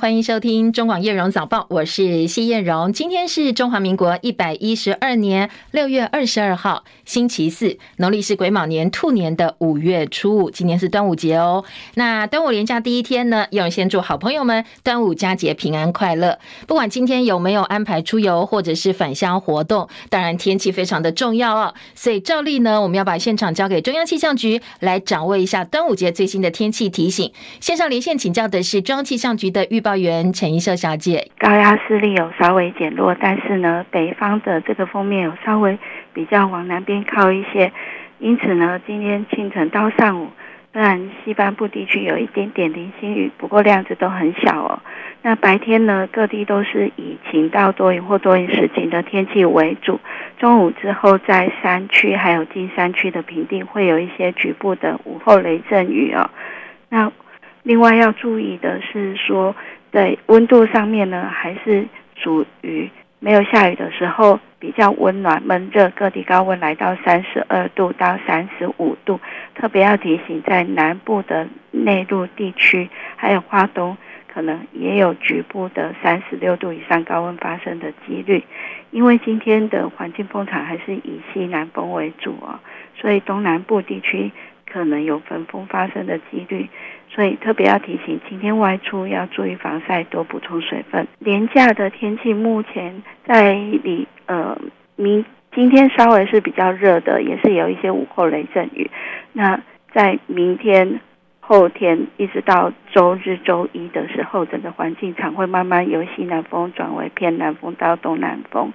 欢迎收听中广叶荣早报，我是谢叶荣。今天是中华民国一百一十二年六月二十二号，星期四，农历是癸卯年兔年的五月初五。今天是端午节哦。那端午连假第一天呢，叶荣先祝好朋友们端午佳节平安快乐。不管今天有没有安排出游或者是返乡活动，当然天气非常的重要哦。所以照例呢，我们要把现场交给中央气象局来掌握一下端午节最新的天气提醒。线上连线请教的是中央气象局的预报。报员陈一秀小姐，高压势力有稍微减弱，但是呢，北方的这个锋面有稍微比较往南边靠一些，因此呢，今天清晨到上午，虽然西半部地区有一点点零星雨，不过量子都很小哦。那白天呢，各地都是以晴到多云或多云时晴的天气为主。中午之后，在山区还有近山区的平地会有一些局部的午后雷阵雨哦。那另外要注意的是说。在温度上面呢，还是属于没有下雨的时候比较温暖闷热，各地高温来到三十二度到三十五度。特别要提醒，在南部的内陆地区，还有花东，可能也有局部的三十六度以上高温发生的几率。因为今天的环境风场还是以西南风为主啊，所以东南部地区可能有焚风发生的几率。所以特别要提醒，今天外出要注意防晒，多补充水分。连假的天气目前在里呃明今天稍微是比较热的，也是有一些午后雷阵雨。那在明天、后天一直到周日、周一的时候，整个环境场会慢慢由西南风转为偏南风到东南风。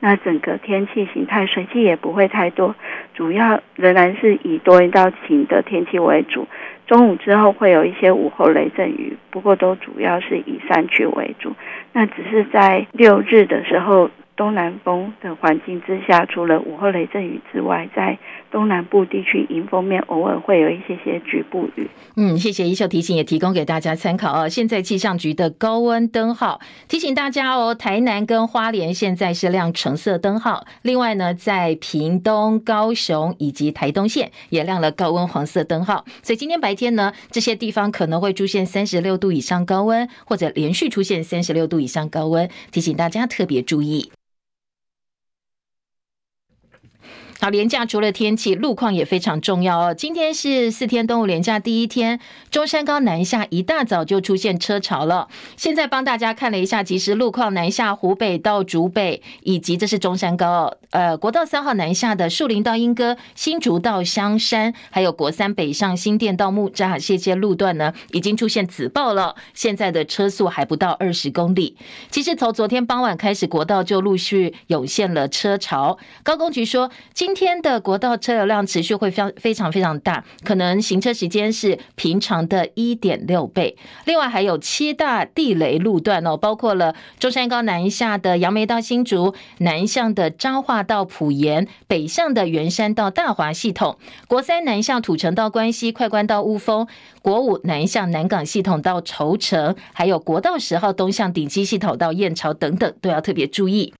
那整个天气形态水汽也不会太多，主要仍然是以多云到晴的天气为主。中午之后会有一些午后雷阵雨，不过都主要是以山区为主。那只是在六日的时候，东南风的环境之下，除了午后雷阵雨之外，在东南部地区迎风面偶尔会有一些些局部雨。嗯，谢谢一秀提醒，也提供给大家参考哦。现在气象局的高温灯号提醒大家哦，台南跟花莲现在是亮橙色灯号，另外呢，在屏东、高雄以及台东县也亮了高温黄色灯号。所以今天白天呢，这些地方可能会出现三十六度以上高温，或者连续出现三十六度以上高温，提醒大家特别注意。好，连假除了天气，路况也非常重要哦。今天是四天端午连假第一天，中山高南下一大早就出现车潮了。现在帮大家看了一下即时路况，南下湖北到竹北，以及这是中山高，呃，国道三号南下的树林到莺歌、新竹到香山，还有国三北上新店到木栅这些路段呢，已经出现紫爆了。现在的车速还不到二十公里。其实从昨天傍晚开始，国道就陆续涌现了车潮。高工局说，今天的国道车流量持续会非常非常非常大，可能行车时间是平常的一点六倍。另外还有七大地雷路段哦，包括了中山高南下的杨梅到新竹，南向的彰化到埔盐，北向的员山到大华系统，国三南向土城到关西，快关到雾峰，国五南向南港系统到头城，还有国道十号东向顶溪系统到燕巢等等，都要特别注意。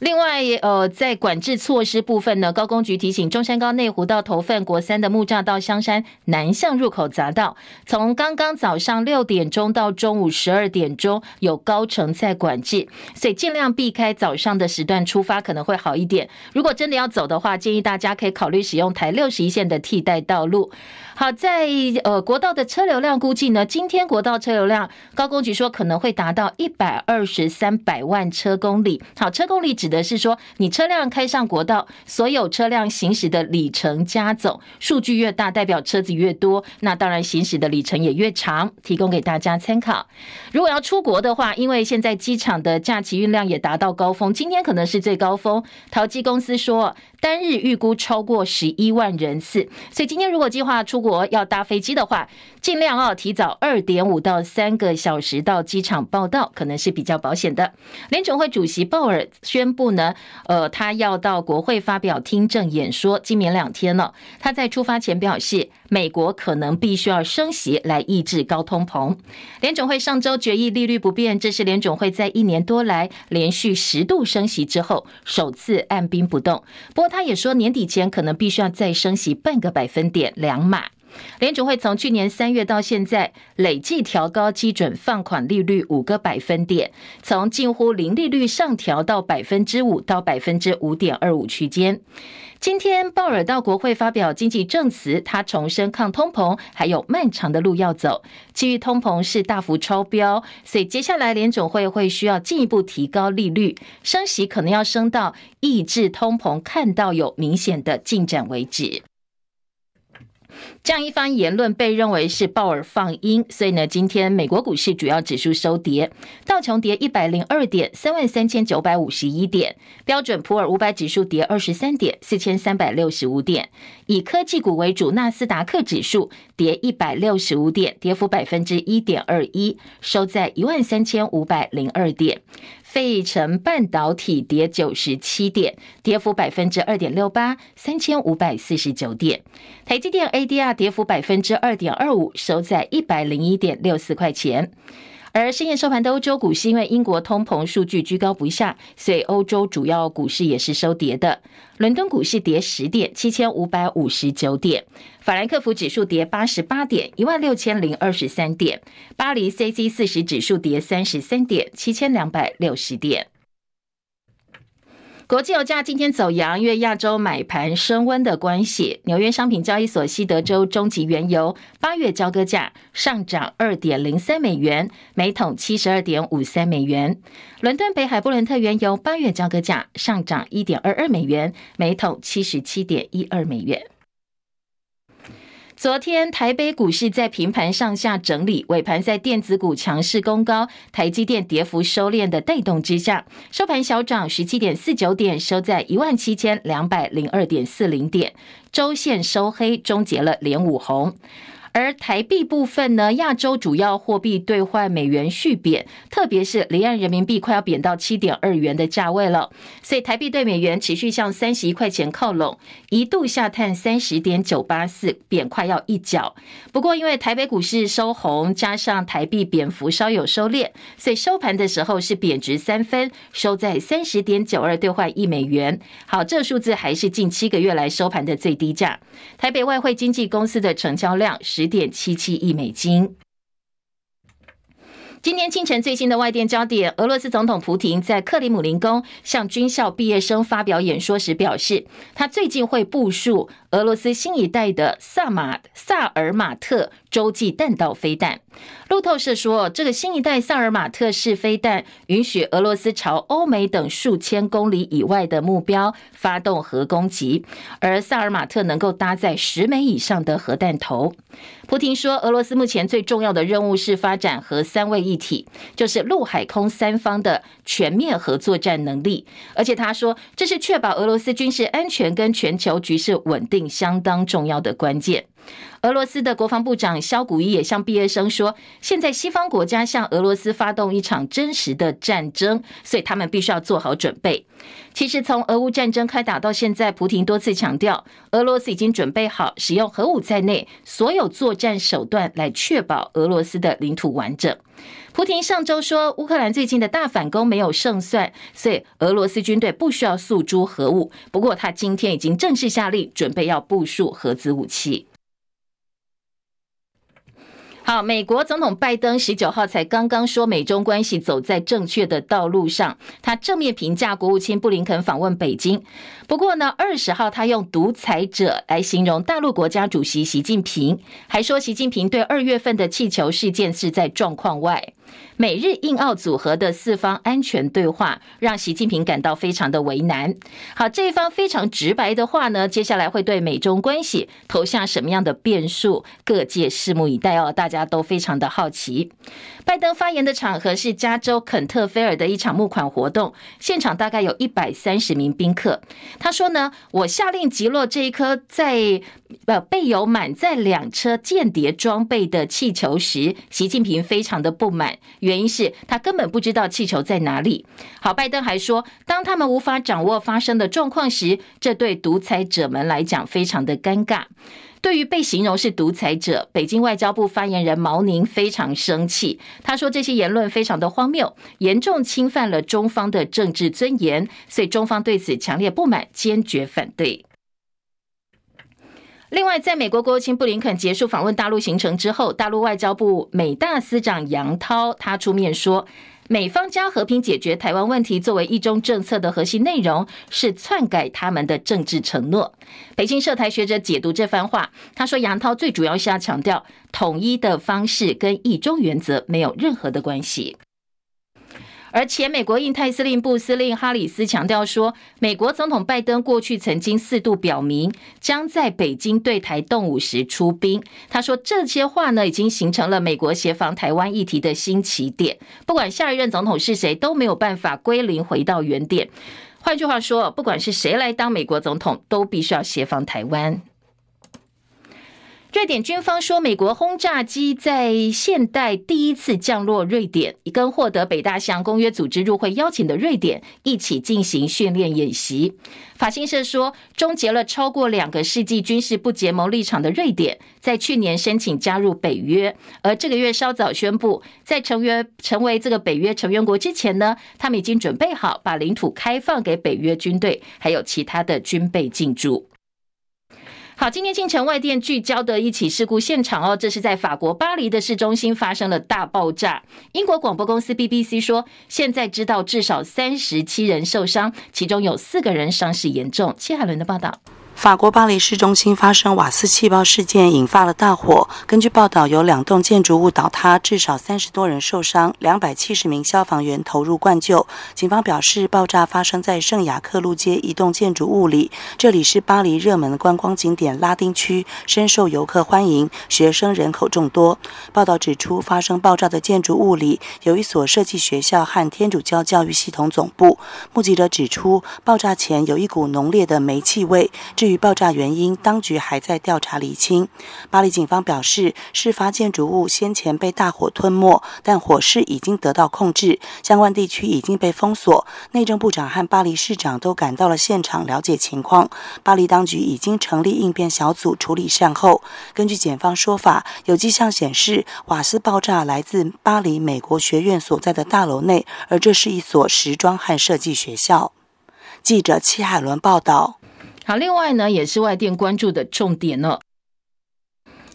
另外，呃，在管制措施部分呢，高工局提醒中山高内湖到头份、国三的木栅到香山南向入口匝道，从刚刚早上六点钟到中午十二点钟有高层在管制，所以尽量避开早上的时段出发可能会好一点。如果真的要走的话，建议大家可以考虑使用台六十一线的替代道路。好，在呃国道的车流量估计呢，今天国道车流量高工局说可能会达到一百二十三百万车公里。好，车公里指的是说你车辆开上国道，所有车辆行驶的里程加总数据越大，代表车子越多，那当然行驶的里程也越长。提供给大家参考。如果要出国的话，因为现在机场的假期运量也达到高峰，今天可能是最高峰。桃机公司说单日预估超过十一万人次，所以今天如果计划出国。要搭飞机的话，尽量啊提早二点五到三个小时到机场报到，可能是比较保险的。联准会主席鲍尔宣布呢，呃，他要到国会发表听证演说，今明两天了。他在出发前表示，美国可能必须要升息来抑制高通膨。联总会上周决议利率不变，这是联总会在一年多来连续十度升息之后首次按兵不动。不过他也说，年底前可能必须要再升息半个百分点两码。联准会从去年三月到现在，累计调高基准放款利率五个百分点，从近乎零利率上调到百分之五到百分之五点二五区间。今天鲍尔到国会发表经济证词，他重申抗通膨还有漫长的路要走，基于通膨是大幅超标，所以接下来联准会会需要进一步提高利率，升息可能要升到抑制通膨看到有明显的进展为止。这样一番言论被认为是鲍尔放鹰，所以呢，今天美国股市主要指数收跌，道琼跌一百零二点，三万三千九百五十一点；标准普尔五百指数跌二十三点，四千三百六十五点；以科技股为主，纳斯达克指数跌一百六十五点，跌幅百分之一点二一，收在一万三千五百零二点。费城半导体跌九十七点，跌幅百分之二点六八，三千五百四十九点。台积电 ADR 跌幅百分之二点二五，收在一百零一点六四块钱。而深夜收盘的欧洲股市，因为英国通膨数据居高不下，所以欧洲主要股市也是收跌的。伦敦股市跌十点，七千五百五十九点；法兰克福指数跌八十八点，一万六千零二十三点；巴黎 C C 四十指数跌三十三点，七千两百六十点。国际油价今天走阳，因为亚洲买盘升温的关系。纽约商品交易所西德州中级原油八月交割价上涨二点零三美元，每桶七十二点五三美元。伦敦北海布伦特原油八月交割价上涨一点二二美元，每桶七十七点一二美元。昨天台北股市在平盘上下整理，尾盘在电子股强势攻高、台积电跌幅收敛的带动之下，收盘小涨十七点四九点，收在一万七千两百零二点四零点，周线收黑，终结了连五红。而台币部分呢，亚洲主要货币兑换美元续贬，特别是离岸人民币快要贬到七点二元的价位了，所以台币兑美元持续向三十一块钱靠拢，一度下探三十点九八四，贬快要一角。不过因为台北股市收红，加上台币贬幅稍有收敛，所以收盘的时候是贬值三分，收在三十点九二兑换一美元。好，这数字还是近七个月来收盘的最低价。台北外汇经纪公司的成交量是。十点七七亿美金。今天清晨最新的外电焦点，俄罗斯总统普廷在克里姆林宫向军校毕业生发表演说时表示，他最近会部署俄罗斯新一代的萨马萨尔马特洲际弹道飞弹。路透社说，这个新一代萨尔马特式飞弹允许俄罗斯朝欧美等数千公里以外的目标发动核攻击，而萨尔马特能够搭载十枚以上的核弹头。普廷说，俄罗斯目前最重要的任务是发展核三位一体，就是陆海空三方的全面核作战能力。而且他说，这是确保俄罗斯军事安全跟全球局势稳定相当重要的关键。俄罗斯的国防部长肖古伊也向毕业生说，现在西方国家向俄罗斯发动一场真实的战争，所以他们必须要做好准备。其实从俄乌战争开打到现在，普廷多次强调，俄罗斯已经准备好使用核武在内所有作战手段来确保俄罗斯的领土完整。普廷上周说，乌克兰最近的大反攻没有胜算，所以俄罗斯军队不需要诉诸核武。不过他今天已经正式下令，准备要部署核子武器。好，美国总统拜登十九号才刚刚说美中关系走在正确的道路上，他正面评价国务卿布林肯访问北京。不过呢，二十号他用独裁者来形容大陆国家主席习近平，还说习近平对二月份的气球事件是在状况外。美日印澳组合的四方安全对话，让习近平感到非常的为难。好，这一方非常直白的话呢，接下来会对美中关系投下什么样的变数？各界拭目以待哦，大家都非常的好奇。拜登发言的场合是加州肯特菲尔的一场募款活动，现场大概有一百三十名宾客。他说呢，我下令击落这一颗在呃备有满载两车间谍装备的气球时，习近平非常的不满。原因是他根本不知道气球在哪里。好，拜登还说，当他们无法掌握发生的状况时，这对独裁者们来讲非常的尴尬。对于被形容是独裁者，北京外交部发言人毛宁非常生气。他说这些言论非常的荒谬，严重侵犯了中方的政治尊严，所以中方对此强烈不满，坚决反对。另外，在美国国务卿布林肯结束访问大陆行程之后，大陆外交部美大司长杨涛他出面说，美方将和平解决台湾问题作为一中政策的核心内容，是篡改他们的政治承诺。北京涉台学者解读这番话，他说杨涛最主要是要强调统一的方式跟一中原则没有任何的关系。而前美国印太司令部司令哈里斯强调说，美国总统拜登过去曾经四度表明将在北京对台动武时出兵。他说这些话呢，已经形成了美国协防台湾议题的新起点。不管下一任总统是谁，都没有办法归零回到原点。换句话说，不管是谁来当美国总统，都必须要协防台湾。瑞典军方说，美国轰炸机在现代第一次降落瑞典，跟获得北大西洋公约组织入会邀请的瑞典一起进行训练演习。法新社说，终结了超过两个世纪军事不结盟立场的瑞典，在去年申请加入北约，而这个月稍早宣布，在成员成为这个北约成员国之前呢，他们已经准备好把领土开放给北约军队，还有其他的军备进驻。好，今天清晨外电聚焦的一起事故现场哦，这是在法国巴黎的市中心发生了大爆炸。英国广播公司 BBC 说，现在知道至少三十七人受伤，其中有四个人伤势严重。谢海伦的报道。法国巴黎市中心发生瓦斯气爆事件，引发了大火。根据报道，有两栋建筑物倒塌，至少三十多人受伤，两百七十名消防员投入灌救。警方表示，爆炸发生在圣雅克路街一栋建筑物里，这里是巴黎热门的观光景点拉丁区，深受游客欢迎，学生人口众多。报道指出，发生爆炸的建筑物里有一所设计学校和天主教教育系统总部。目击者指出，爆炸前有一股浓烈的煤气味。至于爆炸原因，当局还在调查厘清。巴黎警方表示，事发建筑物先前被大火吞没，但火势已经得到控制，相关地区已经被封锁。内政部长和巴黎市长都赶到了现场了解情况。巴黎当局已经成立应变小组处理善后。根据检方说法，有迹象显示瓦斯爆炸来自巴黎美国学院所在的大楼内，而这是一所时装和设计学校。记者戚海伦报道。好，另外呢，也是外电关注的重点呢。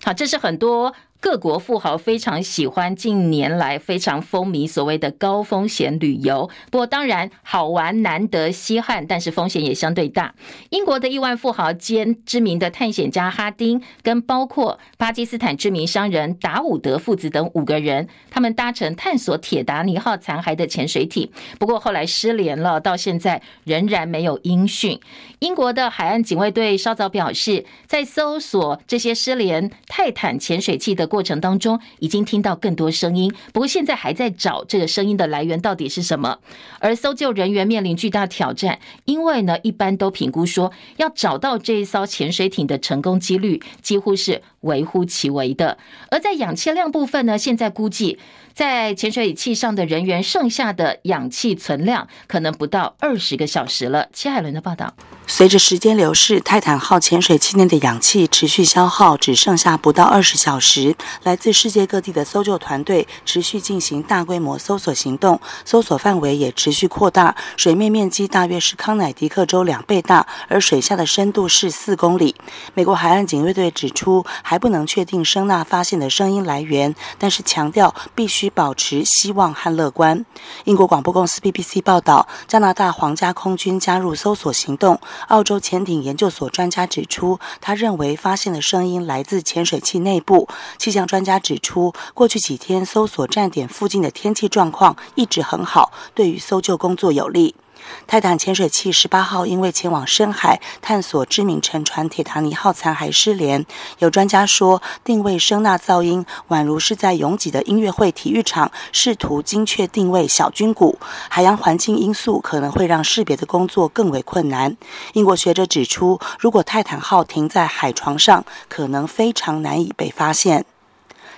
好，这是很多。各国富豪非常喜欢近年来非常风靡所谓的高风险旅游，不过当然好玩难得稀罕，但是风险也相对大。英国的亿万富豪兼知名的探险家哈丁，跟包括巴基斯坦知名商人达伍德父子等五个人，他们搭乘探索铁达尼号残骸的潜水艇，不过后来失联了，到现在仍然没有音讯。英国的海岸警卫队稍早表示，在搜索这些失联泰坦潜水器的过程当中，已经听到更多声音，不过现在还在找这个声音的来源到底是什么。而搜救人员面临巨大挑战，因为呢，一般都评估说，要找到这一艘潜水艇的成功几率几乎是微乎其微的。而在氧气量部分呢，现在估计。在潜水器上的人员剩下的氧气存量可能不到二十个小时了。齐海伦的报道：随着时间流逝，泰坦号潜水器内的氧气持续消耗，只剩下不到二十小时。来自世界各地的搜救团队持续进行大规模搜索行动，搜索范围也持续扩大。水面面积大约是康乃狄克州两倍大，而水下的深度是四公里。美国海岸警卫队指出，还不能确定声纳发现的声音来源，但是强调必须。保持希望和乐观。英国广播公司 BBC 报道，加拿大皇家空军加入搜索行动。澳洲潜艇研究所专家指出，他认为发现的声音来自潜水器内部。气象专家指出，过去几天搜索站点附近的天气状况一直很好，对于搜救工作有利。泰坦潜水器十八号因为前往深海探索知名沉船铁达尼号残骸失联。有专家说，定位声纳噪音宛如是在拥挤的音乐会体育场试图精确定位小军鼓。海洋环境因素可能会让识别的工作更为困难。英国学者指出，如果泰坦号停在海床上，可能非常难以被发现。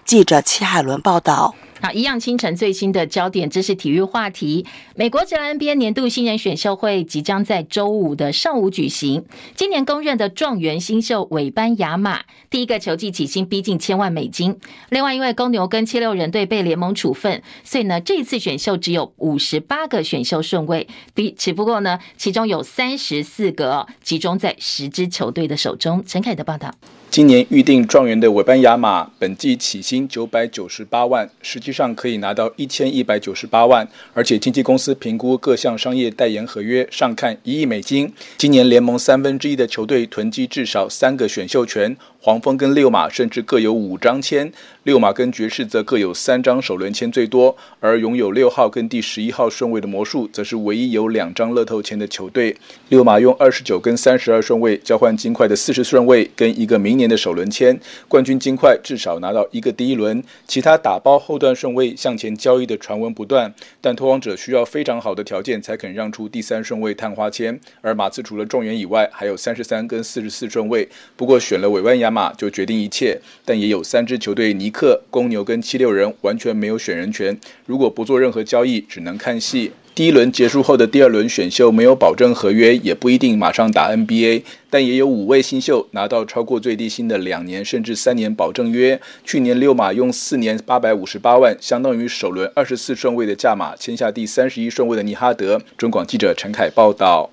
记者齐海伦报道。好，一样清晨最新的焦点，这是体育话题。美国职篮 NBA 年度新人选秀会即将在周五的上午举行。今年公认的状元新秀韦班亚马，第一个球季起薪逼近千万美金。另外，因为公牛跟七六人队被联盟处分，所以呢，这一次选秀只有五十八个选秀顺位，比只不过呢，其中有三十四个集中在十支球队的手中。陈凯的报道。今年预定状元的韦班亚马本季起薪九百九十八万，实际上可以拿到一千一百九十八万，而且经纪公司评估各项商业代言合约上看一亿美金。今年联盟三分之一的球队囤积至少三个选秀权，黄蜂跟六马甚至各有五张签。六马跟爵士则各有三张首轮签最多，而拥有六号跟第十一号顺位的魔术，则是唯一有两张乐透签的球队。六马用二十九跟三十二顺位交换金块的四十顺位跟一个明年的首轮签，冠军金块至少拿到一个第一轮。其他打包后段顺位向前交易的传闻不断，但拓荒者需要非常好的条件才肯让出第三顺位探花签。而马刺除了状元以外，还有三十三跟四十四顺位，不过选了韦班亚马就决定一切，但也有三支球队尼。克公牛跟七六人完全没有选人权，如果不做任何交易，只能看戏。第一轮结束后的第二轮选秀没有保证合约，也不一定马上打 NBA，但也有五位新秀拿到超过最低薪的两年甚至三年保证约。去年六马用四年八百五十八万，相当于首轮二十四顺位的价码签下第三十一顺位的尼哈德。中广记者陈凯报道。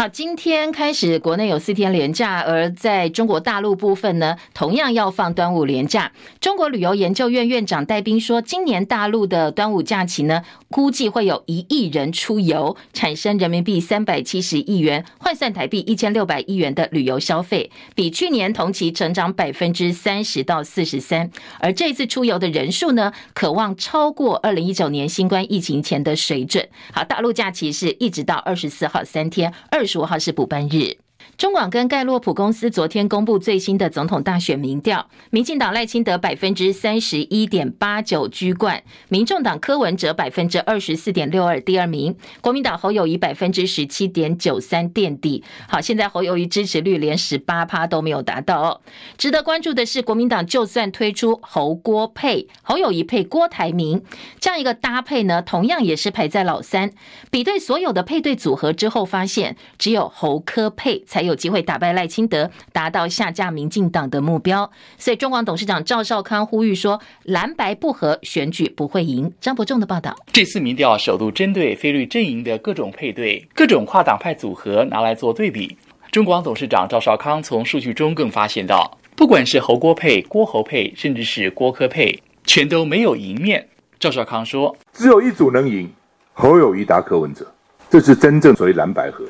好，今天开始国内有四天连假，而在中国大陆部分呢，同样要放端午连假。中国旅游研究院院长戴斌说，今年大陆的端午假期呢，估计会有一亿人出游，产生人民币三百七十亿元，换算台币一千六百亿元的旅游消费，比去年同期成长百分之三十到四十三。而这次出游的人数呢，可望超过二零一九年新冠疫情前的水准。好，大陆假期是一直到二十四号三天，二十五号是补班日。中广跟盖洛普公司昨天公布最新的总统大选民调，民进党赖清德百分之三十一点八九居冠，民众党柯文哲百分之二十四点六二第二名，国民党侯友谊百分之十七点九三垫底。好，现在侯友谊支持率连十八趴都没有达到哦。值得关注的是，国民党就算推出侯郭配，侯友谊配郭台铭这样一个搭配呢，同样也是排在老三。比对所有的配对组合之后，发现只有侯柯配才。有机会打败赖清德，达到下架民进党的目标。所以中广董事长赵少康呼吁说：“蓝白不合，选举不会赢。”张伯仲的报道。这次民调首度针对非绿阵营的各种配对、各种跨党派组合拿来做对比。中广董事长赵少康从数据中更发现到，不管是侯郭配、郭侯配，甚至是郭柯配，全都没有赢面。赵少康说：“只有一组能赢，侯友宜搭柯文哲，这是真正所谓蓝白合。”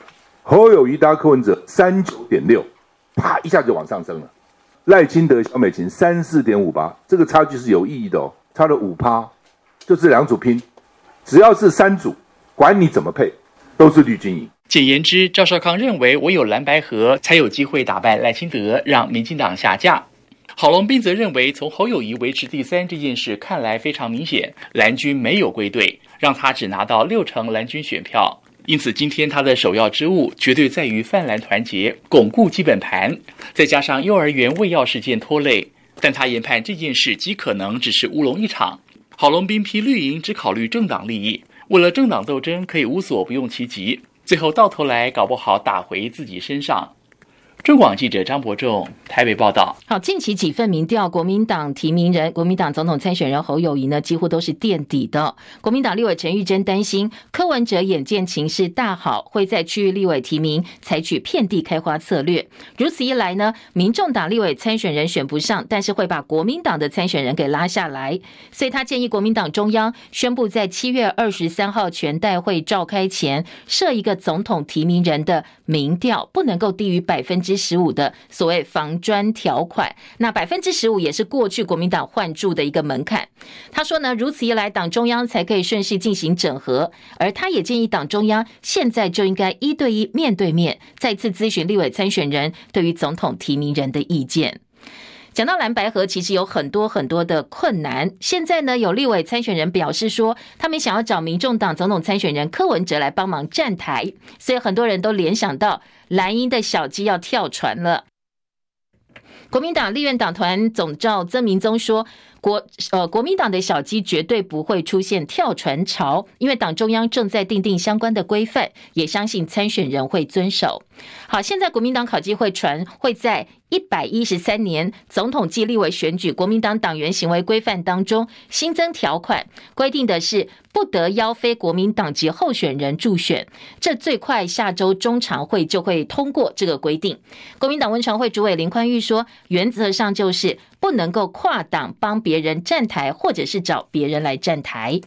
侯友宜搭柯文哲三九点六，啪一下就往上升了。赖清德、萧美琴三四点五八，这个差距是有意义的哦，差了五趴，就这两组拼，只要是三组，管你怎么配，都是绿军营。简言之，赵少康认为，唯有蓝白合才有机会打败赖清德，让民进党下架。郝龙斌则认为，从侯友谊维持第三这件事看来非常明显，蓝军没有归队，让他只拿到六成蓝军选票。因此，今天他的首要之务绝对在于泛蓝团结，巩固基本盘，再加上幼儿园喂药事件拖累，但他研判这件事极可能只是乌龙一场。郝龙斌批绿营只考虑政党利益，为了政党斗争可以无所不用其极，最后到头来搞不好打回自己身上。中广记者张伯仲台北报道。好，近期几份民调，国民党提名人、国民党总统参选人侯友谊呢，几乎都是垫底的。国民党立委陈玉珍担心柯文哲眼见情势大好，会在区域立委提名采取遍地开花策略。如此一来呢，民众党立委参选人选不上，但是会把国民党的参选人给拉下来。所以他建议国民党中央宣布，在七月二十三号全代会召开前设一个总统提名人的民调，不能够低于百分之。之十五的所谓防砖条款，那百分之十五也是过去国民党换住的一个门槛。他说呢，如此一来，党中央才可以顺势进行整合。而他也建议党中央现在就应该一对一面对面再次咨询立委参选人对于总统提名人的意见。讲到蓝白合，其实有很多很多的困难。现在呢，有立委参选人表示说，他们想要找民众党总统参选人柯文哲来帮忙站台，所以很多人都联想到蓝鹰的小鸡要跳船了。国民党立院党团总召曾明宗说，国呃国民党的小鸡绝对不会出现跳船潮，因为党中央正在订定相关的规范，也相信参选人会遵守。好，现在国民党考纪会传会在一百一十三年总统暨立委选举国民党党员行为规范当中新增条款，规定的是不得邀非国民党籍候选人助选。这最快下周中常会就会通过这个规定。国民党文传会主委林宽裕说，原则上就是不能够跨党帮别人站台，或者是找别人来站台。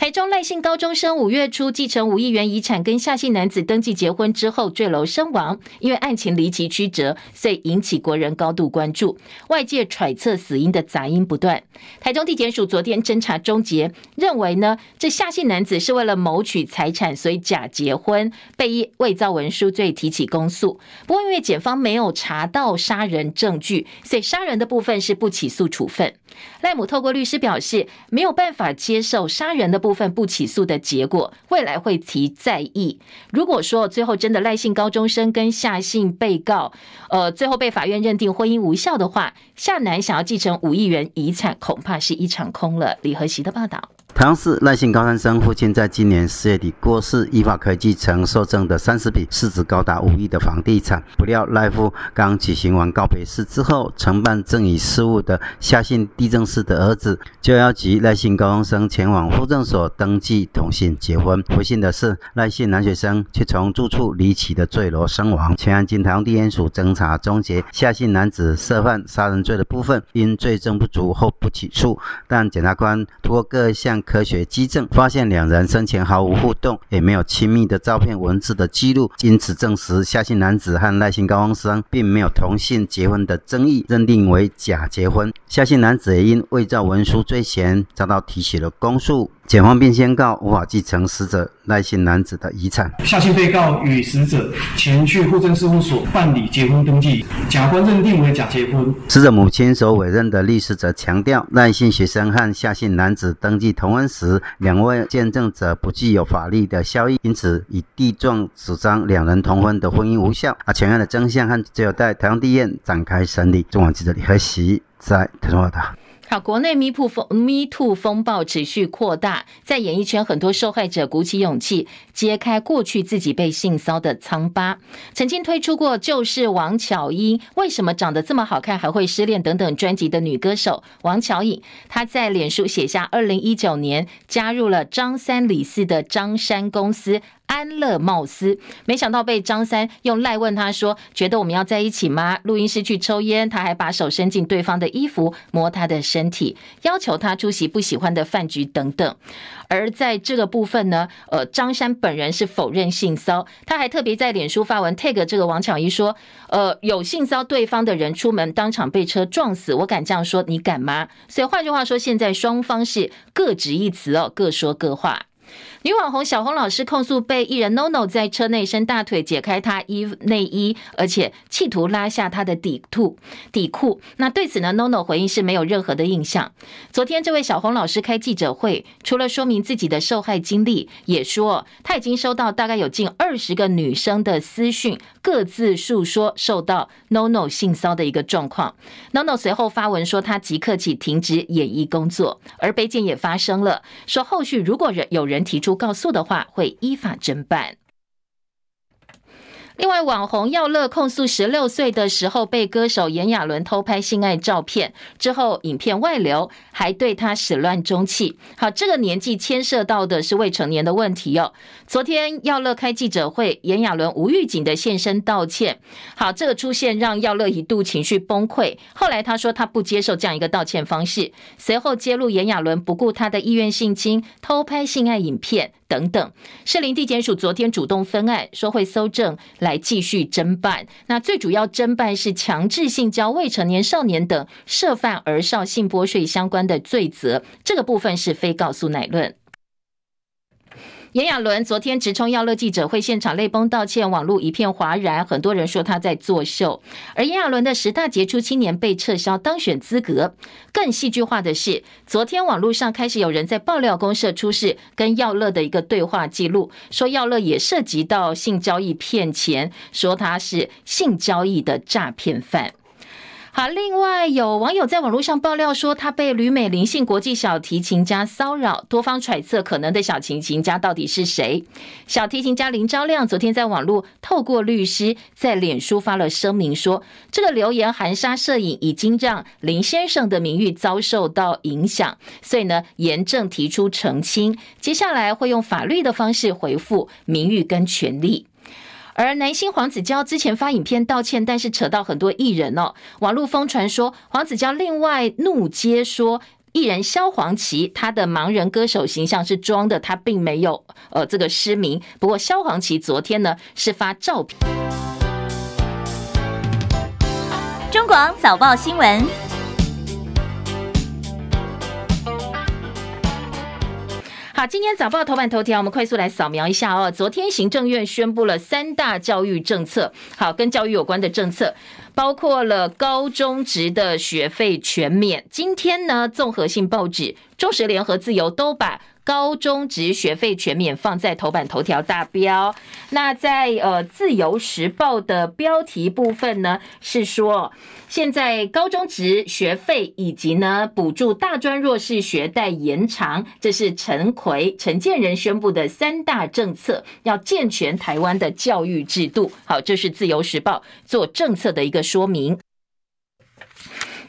台中赖姓高中生五月初继承五亿元遗产，跟夏姓男子登记结婚之后坠楼身亡，因为案情离奇曲折，所以引起国人高度关注。外界揣测死因的杂音不断。台中地检署昨天侦查终结，认为呢，这夏姓男子是为了谋取财产，所以假结婚，被以伪造文书罪提起公诉。不过因为检方没有查到杀人证据，所以杀人的部分是不起诉处分。赖母透过律师表示，没有办法接受杀人的部部分不起诉的结果，未来会提再议。如果说最后真的赖姓高中生跟夏姓被告，呃，最后被法院认定婚姻无效的话，夏男想要继承五亿元遗产，恐怕是一场空了。李和席的报道。台中市赖姓高三生父亲在今年四月底过世，依法可以继承受赠的三十笔市值高达五亿的房地产。不料赖父刚举行完告别式之后，承办赠与事务的夏姓地政士的儿子就邀集赖姓高中生前往户政所登记同姓结婚。不幸的是，赖姓男学生却从住处离奇的坠楼身亡。全案经台中地检署侦查终结，夏姓男子涉犯杀人罪的部分因罪证不足后不起诉，但检察官通过各项。科学基证发现，两人生前毫无互动，也没有亲密的照片、文字的记录，因此证实夏姓男子和赖姓高中生并没有同性结婚的争议，认定为假结婚。夏姓男子也因伪造文书罪嫌遭到提起了公诉。检方并宣告无法继承死者赖姓男子的遗产。夏姓被告与死者前去户政事务所办理结婚登记，检察官认定为假结婚。死者母亲所委任的律师则强调，赖姓学生和夏姓男子登记同婚时，两位见证者不具有法律的效益，因此以地状主张两人同婚的婚姻无效。而全案的真相和只有待台中地院展开审理。中广记者李和习在台中报道。好，国内 Me Too 风 Me Too 风暴持续扩大，在演艺圈，很多受害者鼓起勇气揭开过去自己被性骚的疮疤。曾经推出过《就是王巧英为什么长得这么好看还会失恋》等等专辑的女歌手王巧颖，她在脸书写下，二零一九年加入了张三李四的张三公司。安乐貌似，没想到被张三用赖问他说：“觉得我们要在一起吗？”录音室去抽烟，他还把手伸进对方的衣服摸他的身体，要求他出席不喜欢的饭局等等。而在这个部分呢，呃，张三本人是否认性骚，他还特别在脸书发文 tag 这个王巧一说：“呃，有性骚对方的人出门当场被车撞死，我敢这样说，你敢吗？”所以换句话说，现在双方是各执一词哦，各说各话。女网红小红老师控诉被艺人 NONO 在车内伸大腿解开她衣内衣，而且企图拉下她的底裤底裤。那对此呢，NONO 回应是没有任何的印象。昨天这位小红老师开记者会，除了说明自己的受害经历，也说她已经收到大概有近二十个女生的私讯，各自诉说受到 NONO 性骚的一个状况。NONO 随后发文说，她即刻起停止演艺工作，而悲件也发生了，说后续如果人有人提出。不告诉的话，会依法侦办。另外，网红耀乐控诉十六岁的时候被歌手炎亚纶偷拍性爱照片，之后影片外流，还对他始乱终弃。好，这个年纪牵涉到的是未成年的问题哦。昨天耀乐开记者会，炎亚纶无预警的现身道歉。好，这个出现让耀乐一度情绪崩溃。后来他说他不接受这样一个道歉方式。随后揭露炎亚纶不顾他的意愿性侵，偷拍性爱影片。等等，士林地检署昨天主动分案，说会搜证来继续侦办。那最主要侦办是强制性交未成年少年等涉犯儿少性剥削相关的罪责，这个部分是非告诉乃论。炎亚纶昨天直冲耀乐记者会现场泪崩道歉，网络一片哗然，很多人说他在作秀。而炎亚纶的十大杰出青年被撤销当选资格。更戏剧化的是，昨天网络上开始有人在爆料公社出示跟耀乐的一个对话记录，说耀乐也涉及到性交易骗钱，说他是性交易的诈骗犯。好，另外有网友在网络上爆料说，他被旅美林姓国际小提琴家骚扰，多方揣测可能的小提琴家到底是谁？小提琴家林昭亮昨天在网络透过律师在脸书发了声明说，这个留言含沙射影，已经让林先生的名誉遭受到影响，所以呢，严正提出澄清，接下来会用法律的方式回复名誉跟权利。而男星黄子佼之前发影片道歉，但是扯到很多艺人哦，网络疯传说黄子佼另外怒接说，艺人萧煌奇他的盲人歌手形象是装的，他并没有呃这个失明。不过萧煌奇昨天呢是发照片。中广早报新闻。好，今天早报头版头条，我们快速来扫描一下哦。昨天行政院宣布了三大教育政策，好，跟教育有关的政策，包括了高中职的学费全免。今天呢，综合性报纸、中时联合、自由都把。高中职学费全免放在头版头条大标。那在呃自由时报的标题部分呢，是说现在高中职学费以及呢补助大专弱势学贷延长，这是陈奎陈建仁宣布的三大政策，要健全台湾的教育制度。好，这是自由时报做政策的一个说明。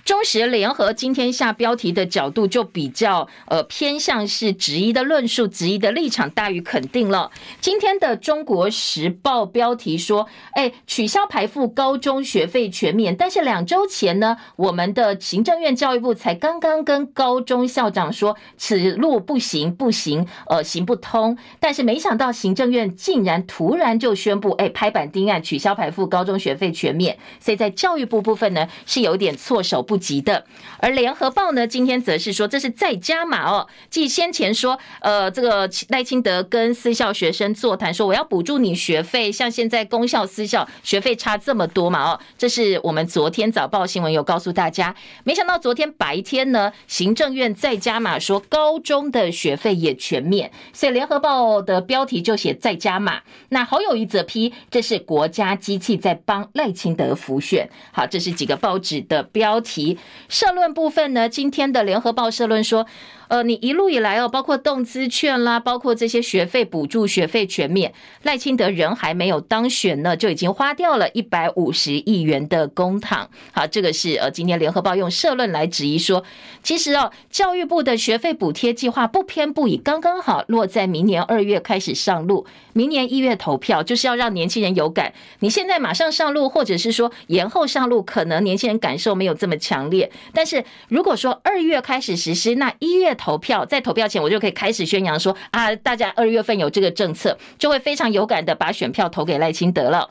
中时联合今天下标题的角度就比较呃偏向是质疑的论述，质疑的立场大于肯定了。今天的中国时报标题说，哎，取消排付高中学费全免，但是两周前呢，我们的行政院教育部才刚刚跟高中校长说此路不行不行，呃行不通。但是没想到行政院竟然突然就宣布，哎，拍板定案取消排付高中学费全免，所以在教育部部分呢是有点措手不。及的，而联合报呢，今天则是说这是再加码哦。继先前说，呃，这个赖清德跟私校学生座谈，说我要补助你学费，像现在公校私校学费差这么多嘛？哦，这是我们昨天早报新闻有告诉大家。没想到昨天白天呢，行政院再加码说高中的学费也全免，所以联合报的标题就写再加码。那侯友宜则批这是国家机器在帮赖清德辅选。好，这是几个报纸的标题题。社论部分呢，今天的联合报社论说。呃，你一路以来哦，包括动资券啦，包括这些学费补助、学费全免，赖清德人还没有当选呢，就已经花掉了一百五十亿元的公帑。好，这个是呃，今天联合报用社论来质疑说，其实哦，教育部的学费补贴计划不偏不倚，刚刚好落在明年二月开始上路，明年一月投票，就是要让年轻人有感。你现在马上上路，或者是说延后上路，可能年轻人感受没有这么强强烈。但是如果说二月开始实施，那一月。投票在投票前，我就可以开始宣扬说啊，大家二月份有这个政策，就会非常有感的把选票投给赖清德了。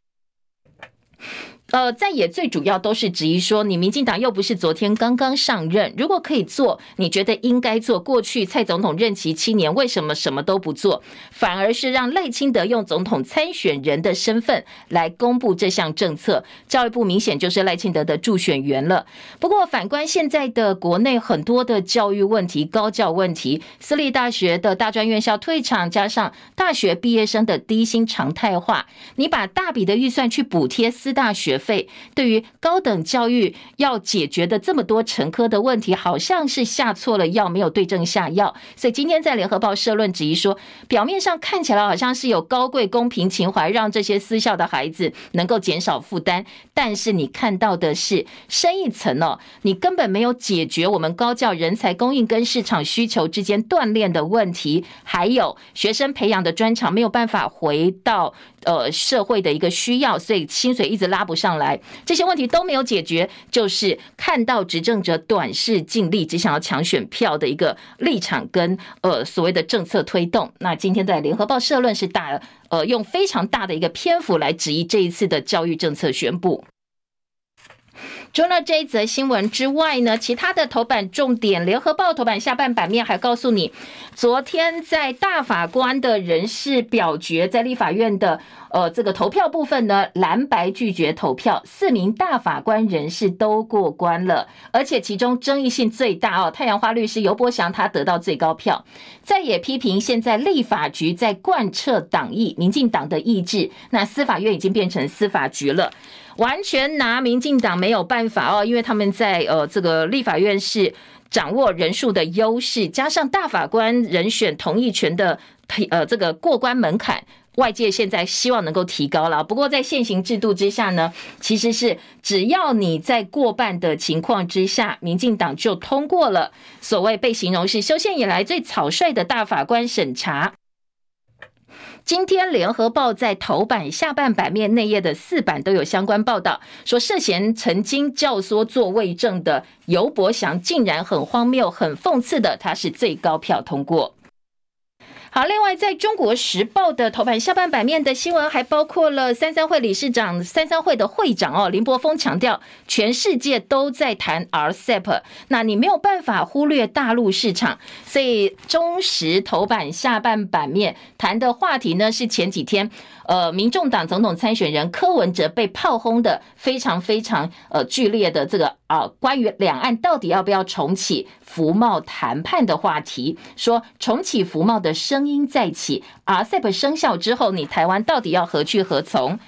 呃，在野最主要都是质疑说，你民进党又不是昨天刚刚上任，如果可以做，你觉得应该做。过去蔡总统任期七年，为什么什么都不做，反而是让赖清德用总统参选人的身份来公布这项政策？教育部明显就是赖清德的助选员了。不过反观现在的国内很多的教育问题、高教问题，私立大学的大专院校退场，加上大学毕业生的低薪常态化，你把大笔的预算去补贴私大学。费对于高等教育要解决的这么多成科的问题，好像是下错了药，没有对症下药。所以今天在联合报社论质疑说，表面上看起来好像是有高贵公平情怀，让这些私校的孩子能够减少负担，但是你看到的是深一层哦，你根本没有解决我们高教人才供应跟市场需求之间断链的问题，还有学生培养的专长没有办法回到呃社会的一个需要，所以薪水一直拉不上。来，这些问题都没有解决，就是看到执政者短视尽力，只想要抢选票的一个立场跟呃所谓的政策推动。那今天在联合报社论是大呃用非常大的一个篇幅来质疑这一次的教育政策宣布。除了这一则新闻之外呢，其他的头版重点，联合报头版下半版面还告诉你，昨天在大法官的人事表决，在立法院的呃这个投票部分呢，蓝白拒绝投票，四名大法官人士都过关了，而且其中争议性最大哦，太阳花律师尤伯祥他得到最高票，再也批评现在立法局在贯彻党意，民进党的意志，那司法院已经变成司法局了。完全拿民进党没有办法哦，因为他们在呃这个立法院是掌握人数的优势，加上大法官人选同意权的呃这个过关门槛。外界现在希望能够提高了，不过在现行制度之下呢，其实是只要你在过半的情况之下，民进党就通过了所谓被形容是修宪以来最草率的大法官审查。今天联合报在头版下半版面内页的四版都有相关报道，说涉嫌曾经教唆做伪证的尤伯祥，竟然很荒谬、很讽刺的，他是最高票通过。好，另外，在中国时报的头版下半版面的新闻，还包括了三三会理事长、三三会的会长哦，林柏峰强调，全世界都在谈 RCEP，那你没有办法忽略大陆市场，所以中时头版下半版面谈的话题呢，是前几天。呃，民众党总统参选人柯文哲被炮轰的非常非常呃剧烈的这个啊、呃，关于两岸到底要不要重启服贸谈判的话题，说重启服贸的声音再起，RCEP 生效之后，你台湾到底要何去何从？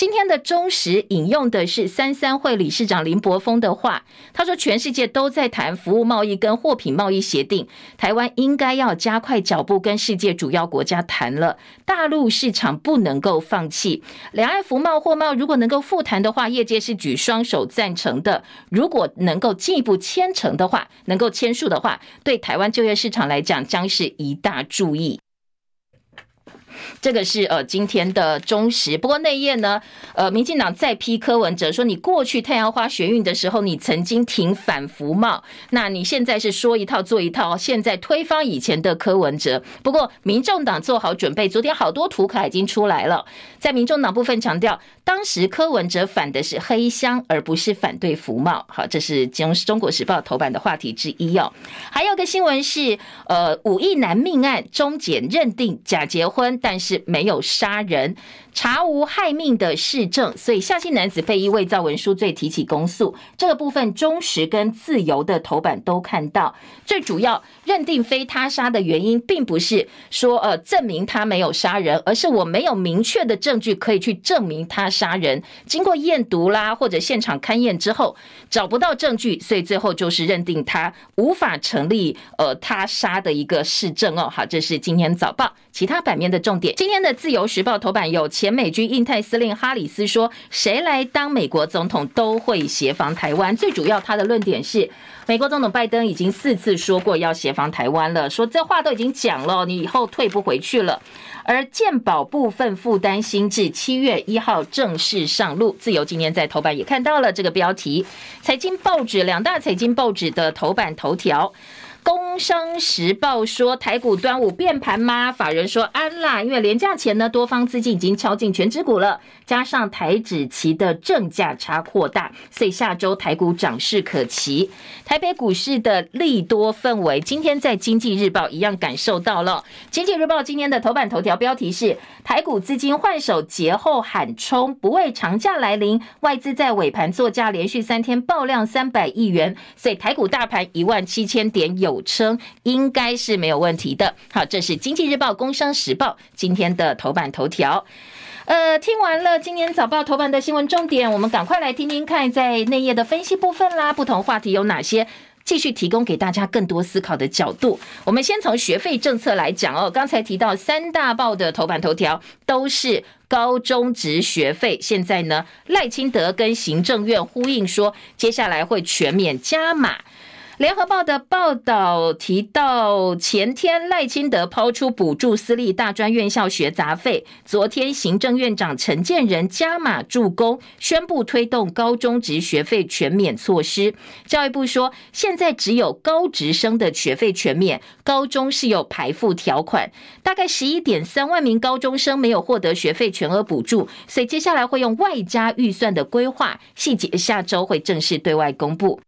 今天的中时引用的是三三会理事长林柏峰的话，他说：“全世界都在谈服务贸易跟货品贸易协定，台湾应该要加快脚步跟世界主要国家谈了，大陆市场不能够放弃。两岸服贸货贸如果能够复谈的话，业界是举双手赞成的。如果能够进一步签成的话，能够签署的话，对台湾就业市场来讲将是一大助益。”这个是呃今天的中时，不过内页呢，呃，民进党再批柯文哲说，你过去太阳花学运的时候，你曾经挺反服贸，那你现在是说一套做一套，现在推翻以前的柯文哲。不过民众党做好准备，昨天好多图卡已经出来了，在民众党部分强调，当时柯文哲反的是黑箱，而不是反对服贸。好，这是中中国时报头版的话题之一哦。还有个新闻是，呃，五亿男命案，终检认定假结婚，但是。是没有杀人。查无害命的事证，所以夏姓男子被依伪造文书罪提起公诉。这个部分，中时跟自由的头版都看到。最主要认定非他杀的原因，并不是说呃证明他没有杀人，而是我没有明确的证据可以去证明他杀人。经过验毒啦，或者现场勘验之后，找不到证据，所以最后就是认定他无法成立呃他杀的一个事证哦。好，这是今天早报其他版面的重点。今天的自由时报头版有。前美军印太司令哈里斯说：“谁来当美国总统都会协防台湾。最主要，他的论点是，美国总统拜登已经四次说过要协防台湾了，说这话都已经讲了，你以后退不回去了。而健保部分负担新制七月一号正式上路。自由今天在头版也看到了这个标题，财经报纸两大财经报纸的头版头条。”工商时报说台股端午变盘吗？法人说安啦，因为连假前呢，多方资金已经敲进全指股了，加上台指期的正价差扩大，所以下周台股涨势可期。台北股市的利多氛围，今天在经济日报一样感受到了。经济日报今天的头版头条标题是台股资金换手节后喊冲，不畏长假来临，外资在尾盘作价连续三天爆量三百亿元，所以台股大盘一万七千点有。有称应该是没有问题的。好，这是《经济日报》《工商时报》今天的头版头条。呃，听完了今天早报头版的新闻重点，我们赶快来听听看在内页的分析部分啦。不同话题有哪些？继续提供给大家更多思考的角度。我们先从学费政策来讲哦。刚才提到三大报的头版头条都是高中职学费，现在呢，赖清德跟行政院呼应说，接下来会全面加码。联合报的报道提到，前天赖清德抛出补助私立大专院校学杂费，昨天行政院长陈建仁加码助攻，宣布推动高中职学费全免措施。教育部说，现在只有高职生的学费全免，高中是有排付条款，大概十一点三万名高中生没有获得学费全额补助，所以接下来会用外加预算的规划，细节下周会正式对外公布。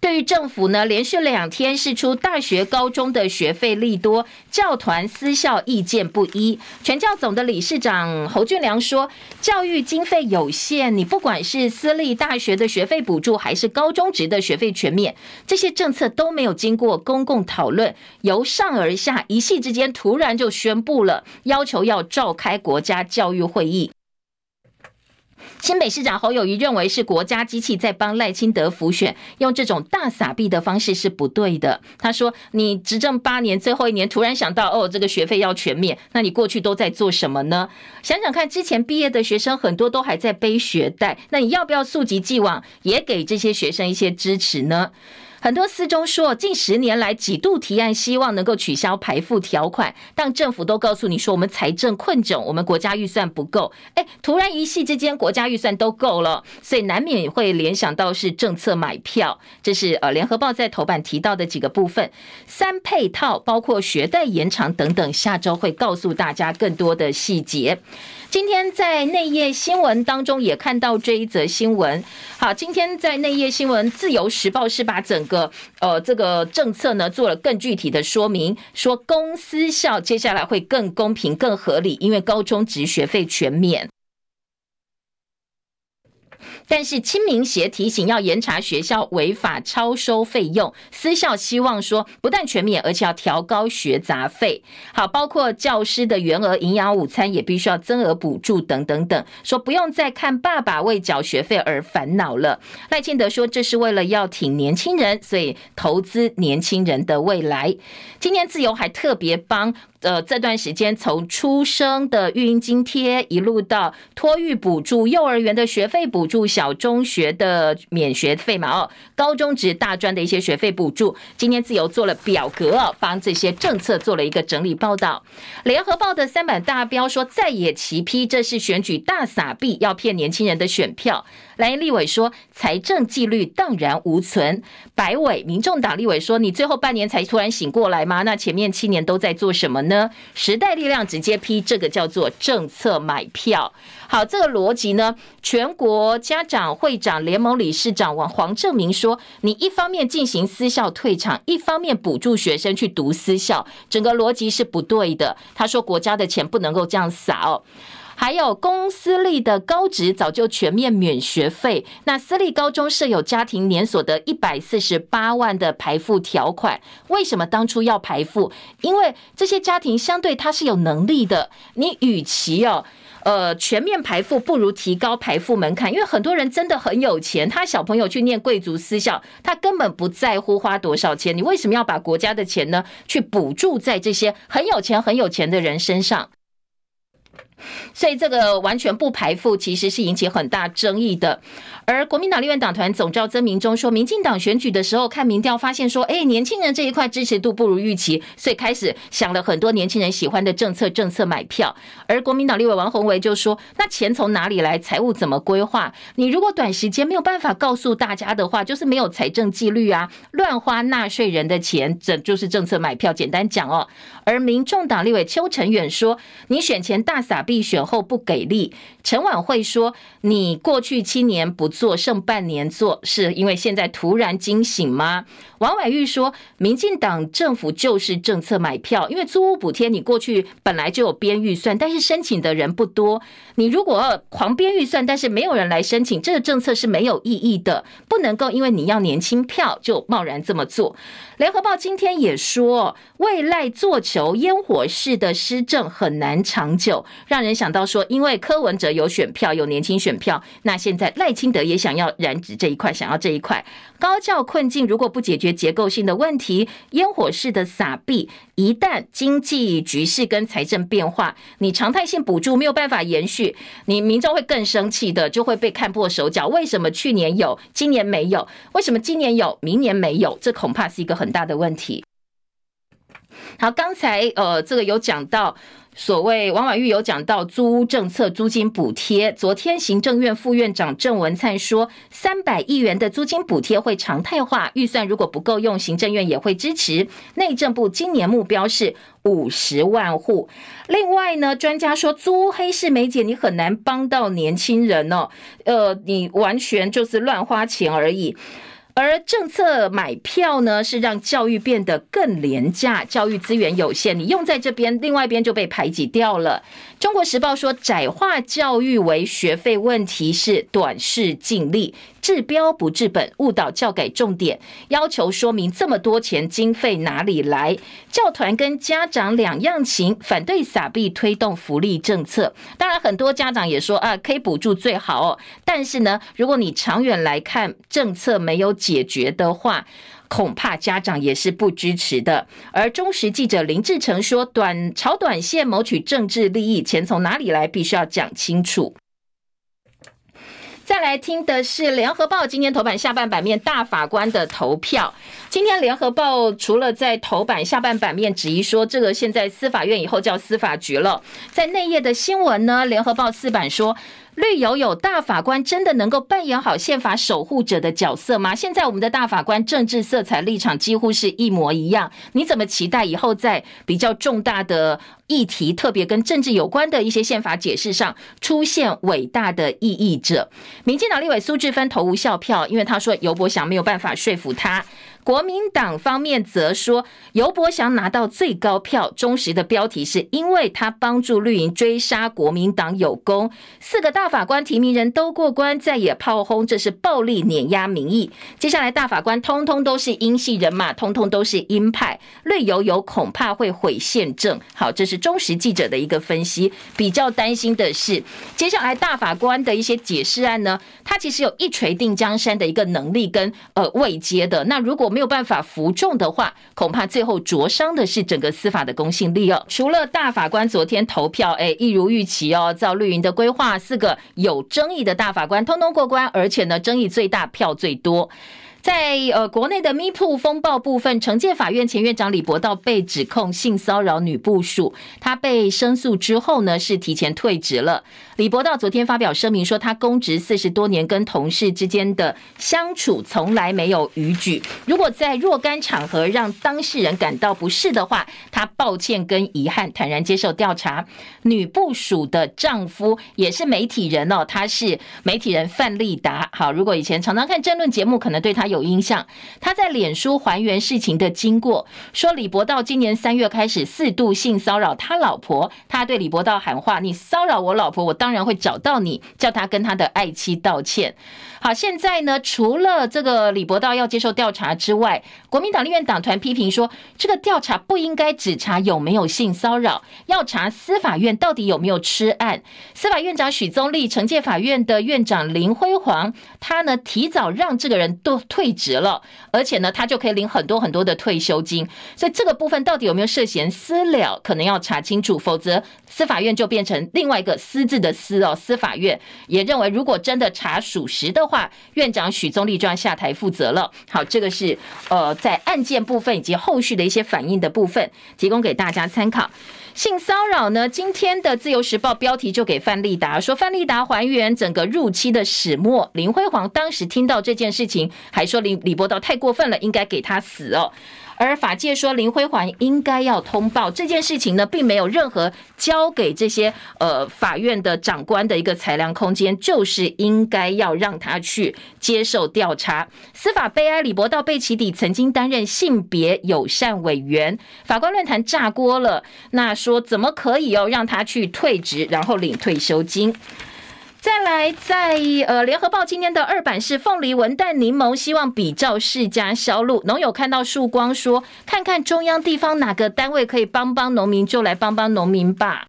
对于政府呢，连续两天释出大学、高中的学费利多，教团、私校意见不一。全教总的理事长侯俊良说：“教育经费有限，你不管是私立大学的学费补助，还是高中职的学费全免，这些政策都没有经过公共讨论，由上而下一系之间突然就宣布了，要求要召开国家教育会议。”新北市长侯友谊认为是国家机器在帮赖清德浮选，用这种大撒币的方式是不对的。他说：“你执政八年，最后一年突然想到，哦，这个学费要全免，那你过去都在做什么呢？想想看，之前毕业的学生很多都还在背学贷，那你要不要溯及既往，也给这些学生一些支持呢？”很多私中说，近十年来几度提案，希望能够取消排付条款，但政府都告诉你说，我们财政困窘，我们国家预算不够。哎，突然一夕之间，国家预算都够了，所以难免会联想到是政策买票。这是呃，联合报在头版提到的几个部分，三配套包括学贷延长等等，下周会告诉大家更多的细节。今天在内页新闻当中也看到这一则新闻。好，今天在内页新闻，《自由时报》是把整个呃这个政策呢做了更具体的说明，说公司校接下来会更公平、更合理，因为高中职学费全免。但是青民协提醒要严查学校违法超收费用，私校希望说不但全免，而且要调高学杂费。好，包括教师的员额、营养午餐也必须要增额补助等等等。说不用再看爸爸为缴学费而烦恼了。赖清德说这是为了要挺年轻人，所以投资年轻人的未来。今天自由还特别帮。呃，这段时间从出生的育婴津贴一路到托育补助、幼儿园的学费补助、小中学的免学费嘛，哦，高中职大专的一些学费补助，今天自由做了表格哦，帮这些政策做了一个整理报道。联合报的三版大标说，再也齐批，这是选举大撒币，要骗年轻人的选票。蓝营立委说，财政纪律荡然无存。白委民众党立委说，你最后半年才突然醒过来吗？那前面七年都在做什么呢？时代力量直接批这个叫做政策买票。好，这个逻辑呢，全国家长会长联盟理事长王黄正明说，你一方面进行私校退场，一方面补助学生去读私校，整个逻辑是不对的。他说，国家的钱不能够这样撒哦。还有公私立的高职早就全面免学费，那私立高中设有家庭年所得一百四十八万的排付条款，为什么当初要排付？因为这些家庭相对他是有能力的，你与其哦，呃，全面排付，不如提高排付门槛，因为很多人真的很有钱，他小朋友去念贵族私校，他根本不在乎花多少钱，你为什么要把国家的钱呢去补助在这些很有钱很有钱的人身上？所以这个完全不排富，其实是引起很大争议的。而国民党立院党团总召曾铭忠说，民进党选举的时候看民调，发现说，哎，年轻人这一块支持度不如预期，所以开始想了很多年轻人喜欢的政策，政策买票。而国民党立委王宏维就说，那钱从哪里来？财务怎么规划？你如果短时间没有办法告诉大家的话，就是没有财政纪律啊，乱花纳税人的钱，这就是政策买票。简单讲哦。而民众党立委邱成远说，你选前大撒币，选后不给力。陈婉慧说，你过去七年不做，剩半年做，是因为现在突然惊醒吗？王婉玉说，民进党政府就是政策买票，因为租屋补贴你过去本来就有编预算，但是申请的人不多。你如果狂编预算，但是没有人来申请，这个政策是没有意义的，不能够因为你要年轻票就贸然这么做。联合报今天也说，为赖做球烟火式的施政很难长久，让人想到说，因为柯文哲有选票，有年轻选票，那现在赖清德也想要染指这一块，想要这一块。高教困境如果不解决结构性的问题，烟火式的撒币，一旦经济局势跟财政变化，你常态性补助没有办法延续，你民众会更生气的，就会被看破手脚。为什么去年有，今年没有？为什么今年有，明年没有？这恐怕是一个很大的问题。好，刚才呃，这个有讲到。所谓王婉諭有讲到租屋政策租金补贴，昨天行政院副院长郑文灿说，三百亿元的租金补贴会常态化，预算如果不够用，行政院也会支持。内政部今年目标是五十万户。另外呢，专家说租屋黑市梅姐，你很难帮到年轻人哦，呃，你完全就是乱花钱而已。而政策买票呢，是让教育变得更廉价，教育资源有限，你用在这边，另外一边就被排挤掉了。中国时报说，窄化教育为学费问题是短视近利。治标不治本，误导教改重点，要求说明这么多钱经费哪里来？教团跟家长两样情，反对撒币推动福利政策。当然，很多家长也说啊，可以补助最好哦。但是呢，如果你长远来看，政策没有解决的话，恐怕家长也是不支持的。而中时记者林志成说，短炒短线谋取政治利益，钱从哪里来，必须要讲清楚。再来听的是《联合报》今天头版下半版面大法官的投票。今天《联合报》除了在头版下半版面质疑说这个现在司法院以后叫司法局了，在内页的新闻呢，《联合报》四版说。绿油油大法官真的能够扮演好宪法守护者的角色吗？现在我们的大法官政治色彩立场几乎是一模一样，你怎么期待以后在比较重大的议题，特别跟政治有关的一些宪法解释上出现伟大的异议者？民进党立委苏治芬投无效票，因为他说游伯祥没有办法说服他。国民党方面则说，尤伯祥拿到最高票。忠实的标题是因为他帮助绿营追杀国民党有功。四个大法官提名人都过关，再也炮轰这是暴力碾压民意。接下来大法官通通都是英系人马，通通都是鹰派，绿油油恐怕会毁宪政。好，这是忠实记者的一个分析。比较担心的是，接下来大法官的一些解释案呢，他其实有一锤定江山的一个能力跟呃位阶的。那如果没有办法服众的话，恐怕最后灼伤的是整个司法的公信力哦。除了大法官昨天投票，哎，一如预期哦，照绿营的规划，四个有争议的大法官通通过关，而且呢，争议最大，票最多。在呃国内的咪铺风暴部分，惩戒法院前院长李博道被指控性骚扰女部属，他被申诉之后呢，是提前退职了。李伯道昨天发表声明说，他公职四十多年，跟同事之间的相处从来没有逾矩。如果在若干场合让当事人感到不适的话，他抱歉跟遗憾，坦然接受调查。女部署的丈夫也是媒体人哦，他是媒体人范立达。好，如果以前常常看政论节目，可能对他有印象。他在脸书还原事情的经过，说李伯道今年三月开始四度性骚扰他老婆，他对李伯道喊话：“你骚扰我老婆，我当。”当然会找到你，叫他跟他的爱妻道歉。好，现在呢，除了这个李博道要接受调查之外，国民党立院党团批评说，这个调查不应该只查有没有性骚扰，要查司法院到底有没有吃案。司法院长许宗力、惩戒法院的院长林辉煌，他呢提早让这个人都退职了，而且呢，他就可以领很多很多的退休金。所以这个部分到底有没有涉嫌私了，可能要查清楚，否则司法院就变成另外一个“私”字的。私哦，司法院也认为，如果真的查属实的话，话院长许宗力就要下台负责了。好，这个是呃，在案件部分以及后续的一些反应的部分，提供给大家参考。性骚扰呢，今天的自由时报标题就给范丽达说，范丽达还原整个入期的始末。林辉煌当时听到这件事情，还说李李博道太过分了，应该给他死哦。而法界说林辉煌应该要通报这件事情呢，并没有任何交给这些呃法院的长官的一个裁量空间，就是应该要让他去接受调查。司法悲哀，李伯道被起底，曾经担任性别友善委员，法官论坛炸锅了。那说怎么可以哦让他去退职，然后领退休金？再来，在呃，联合报今天的二版是凤梨文旦柠檬，希望比照世家销路。农友看到曙光，说：“看看中央地方哪个单位可以帮帮农民，就来帮帮农民吧。”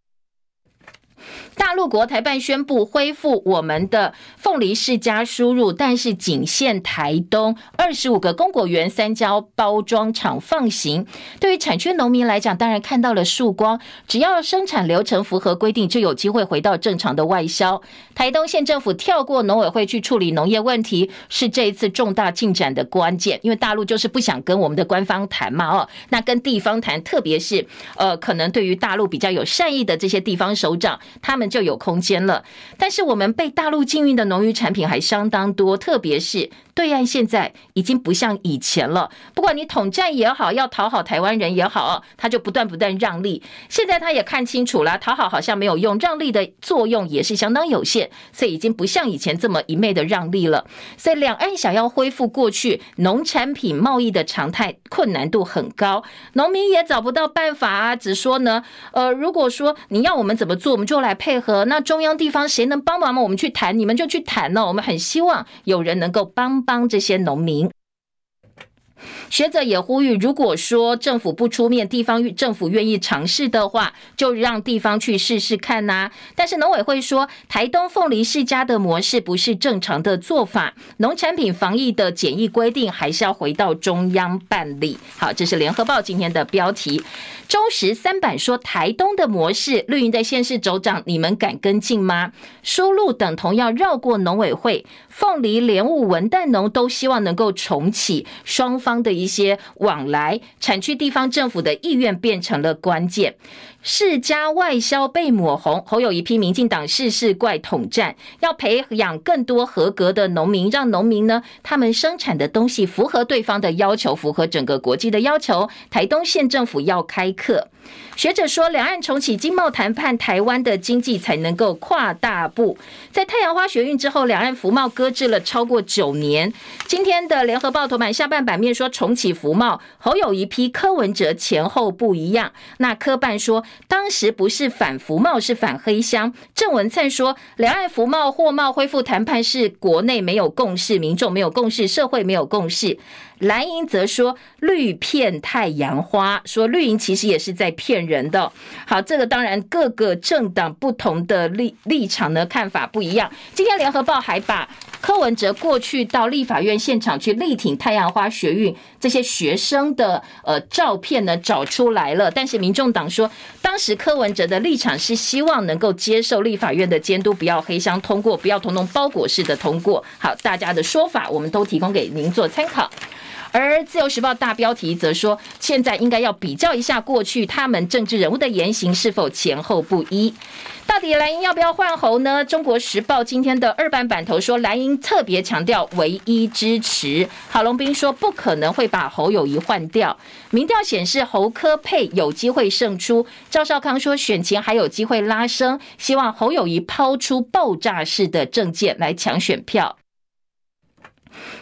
大陆国台办宣布恢复我们的凤梨世家输入，但是仅限台东二十五个公果园三家包装厂放行。对于产区农民来讲，当然看到了曙光，只要生产流程符合规定，就有机会回到正常的外销。台东县政府跳过农委会去处理农业问题，是这一次重大进展的关键。因为大陆就是不想跟我们的官方谈嘛，哦，那跟地方谈，特别是呃，可能对于大陆比较有善意的这些地方首长。他们就有空间了。但是我们被大陆禁运的农渔产品还相当多，特别是对岸现在已经不像以前了，不管你统战也好，要讨好台湾人也好，他就不断不断让利。现在他也看清楚了，讨好好像没有用，让利的作用也是相当有限，所以已经不像以前这么一昧的让利了。所以两岸想要恢复过去农产品贸易的常态，困难度很高，农民也找不到办法啊，只说呢，呃，如果说你要我们怎么做，我们就来配合。那中央地方谁能帮忙吗？我们去谈，你们就去谈呢。我们很希望有人能够帮帮这些农民。学者也呼吁，如果说政府不出面，地方政府愿意尝试的话，就让地方去试试看呐、但是农委会说，台东凤梨世家的模式不是正常的做法，农产品防疫的检疫规定还是要回到中央办理。好，这是联合报今天的标题。中时三版说，台东的模式，绿营的县市首长，你们敢跟进吗？输入等同要绕过农委会，凤梨、莲雾、文旦农都希望能够重启双方的一些往来，产区地方政府的意愿变成了关键。世家外销被抹红，侯友一批民进党事事怪统战，要培养更多合格的农民，让农民呢，他们生产的东西符合对方的要求，符合整个国际的要求。台东县政府要开课。学者说，两岸重启经贸谈判，台湾的经济才能够跨大步。在太阳花学运之后，两岸服贸搁置了超过九年。今天的联合报头版下半版面说重启服贸，侯友一批柯文哲前后不一样。那柯办说，当时不是反服贸，是反黑箱。郑文灿说，两岸服贸货贸恢复谈判是国内没有共识，民众没有共识，社会没有共识。蓝营则说绿骗太阳花，说绿营其实也是在骗人的。好，这个当然各个政党不同的立立场呢，看法不一样。今天联合报还把柯文哲过去到立法院现场去力挺太阳花学运这些学生的呃照片呢找出来了，但是民众党说当时柯文哲的立场是希望能够接受立法院的监督，不要黑箱通过，不要通通包裹式的通过。好，大家的说法我们都提供给您做参考。而自由时报大标题则说，现在应该要比较一下过去他们政治人物的言行是否前后不一。到底蓝营要不要换侯呢？中国时报今天的二版版头说，蓝营特别强调唯一支持。郝龙斌说，不可能会把侯友宜换掉。民调显示侯科配有机会胜出。赵少康说，选情还有机会拉升，希望侯友宜抛出爆炸式的政见来抢选票。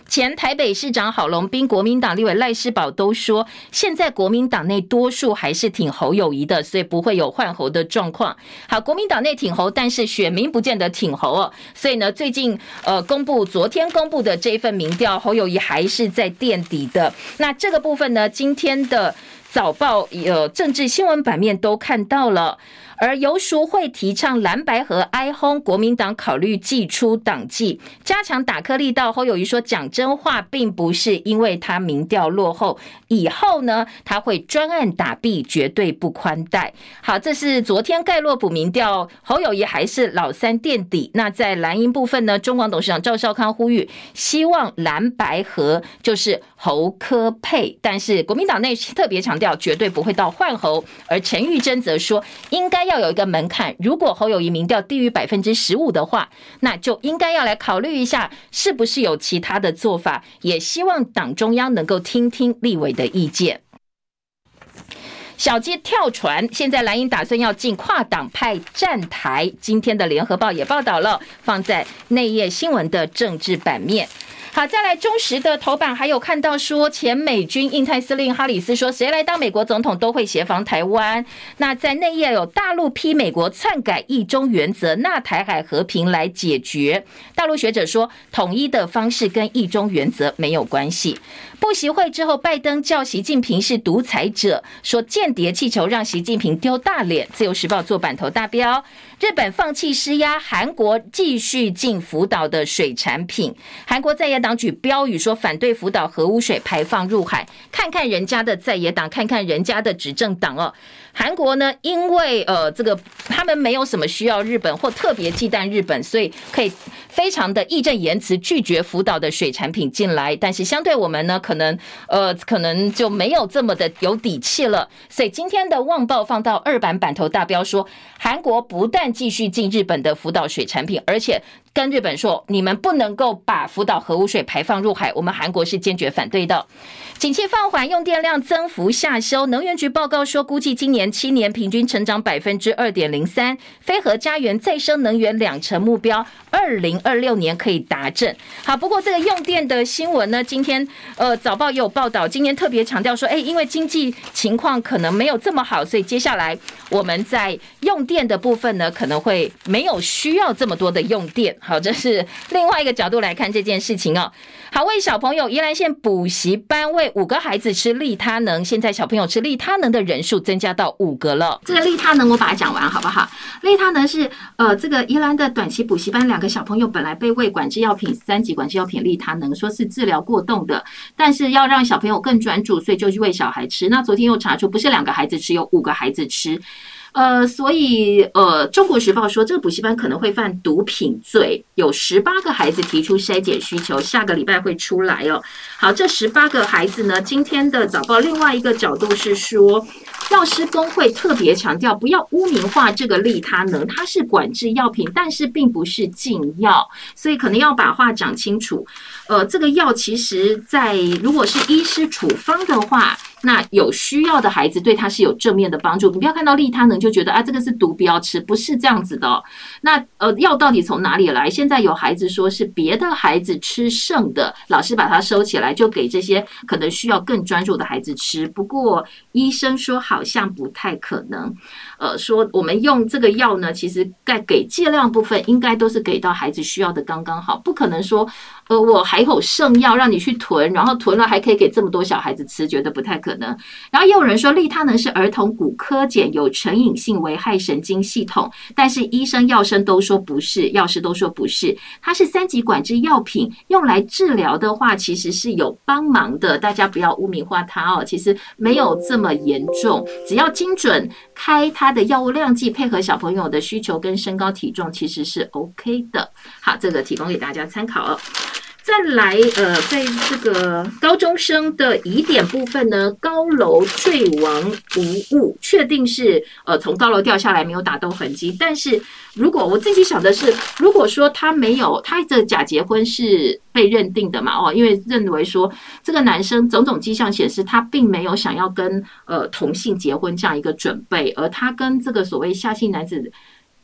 前台北市长郝龙斌、国民党立委赖世宝都说，现在国民党内多数还是挺侯友谊的，所以不会有换侯的状况。好，国民党内挺侯，但是选民不见得挺侯哦。所以呢，最近呃公布，昨天公布的这一份民调，侯友谊还是在垫底的。那这个部分呢，今天的早报呃政治新闻版面都看到了。而游淑慧提倡蓝白合哀轰，国民党考虑祭出党纪，加强打颗力道。侯友谊说，讲真话，并不是因为他民调落后，以后呢他会专案打毙，绝对不宽待。好，这是昨天盖洛普民调，侯友谊还是老三垫底。那在蓝营部分呢，中广董事长赵少康呼吁，希望蓝白合就是侯科配，但是国民党内特别强调，绝对不会到换侯。而陈玉珍则说，应该。要有一个门槛，如果侯友谊民调低于百分之十五的话，那就应该要来考虑一下，是不是有其他的做法。也希望党中央能够听听立委的意见。小鸡跳船，现在蓝营打算要进跨党派站台。今天的联合报也报道了，放在内页新闻的政治版面。好，再来中时的头版，还有看到说，前美军印太司令哈里斯说，谁来当美国总统都会协防台湾。那在内页有大陆批美国篡改一中原则，纳台海和平来解决。大陆学者说，统一的方式跟一中原则没有关系。布习会之后，拜登叫习近平是独裁者，说间谍气球让习近平丢大脸。自由时报做版头大标。日本放弃施压，韩国继续进福岛的水产品。韩国在野党举标语说反对福岛核污水排放入海。看看人家的在野党，看看人家的执政党哦。韩国呢，因为呃这个他们没有什么需要日本或特别忌惮日本，所以可以非常的义正言辞拒绝福岛的水产品进来。但是相对我们呢，可能呃可能就没有这么的有底气了。所以今天的《旺报》放到二版版头大标说，韩国不但继续进日本的福岛水产品，而且跟日本说，你们不能够把福岛核污水排放入海，我们韩国是坚决反对的。景气放缓，用电量增幅下修。能源局报告说，估计今年年七年平均成长百分之二点零三。非核家园再生能源两成目标，二零二六年可以达阵。好，不过这个用电的新闻呢，今天呃早报也有报道，今天特别强调说，哎，因为经济情况可能没有这么好，所以接下来我们在用电的部分呢，可能会没有需要这么多的用电。好，这是另外一个角度来看这件事情哦。好，为小朋友，宜兰县补习班为五个孩子吃利他能，现在小朋友吃利他能的人数增加到五个了。这个利他能我把它讲完好不好？利他能是呃，这个宜兰的短期补习班两个小朋友本来被喂管制药品三级管制药品利他能，说是治疗过动的，但是要让小朋友更专注，所以就去喂小孩吃。那昨天又查出不是两个孩子吃，有五个孩子吃。呃，所以呃，《中国时报》说这个补习班可能会犯毒品罪，有十八个孩子提出筛检需求，下个礼拜会出来哦。好，这十八个孩子呢，今天的早报另外一个角度是说，药师公会特别强调，不要污名化这个利他能，它是管制药品，但是并不是禁药，所以可能要把话讲清楚。呃，这个药其实在如果是医师处方的话。那有需要的孩子对他是有正面的帮助，你不要看到利他能就觉得啊，这个是毒，不要吃，不是这样子的。那呃，药到底从哪里来？现在有孩子说是别的孩子吃剩的，老师把它收起来，就给这些可能需要更专注的孩子吃。不过医生说好像不太可能。呃，说我们用这个药呢，其实该给剂量部分应该都是给到孩子需要的刚刚好，不可能说。呃，我还有剩药让你去囤，然后囤了还可以给这么多小孩子吃，觉得不太可能。然后也有人说利他能是儿童骨科碱，有成瘾性，危害神经系统，但是医生药生都说不是，药师都说不是，它是三级管制药品，用来治疗的话其实是有帮忙的，大家不要污名化它哦，其实没有这么严重，只要精准开它的药物量剂，配合小朋友的需求跟身高体重，其实是 OK 的。好，这个提供给大家参考哦。再来，呃，在这个高中生的疑点部分呢，高楼坠亡无误，确定是呃从高楼掉下来，没有打斗痕迹。但是如果我自己想的是，如果说他没有他的假结婚是被认定的嘛，哦，因为认为说这个男生种种迹象显示他并没有想要跟呃同性结婚这样一个准备，而他跟这个所谓夏姓男子。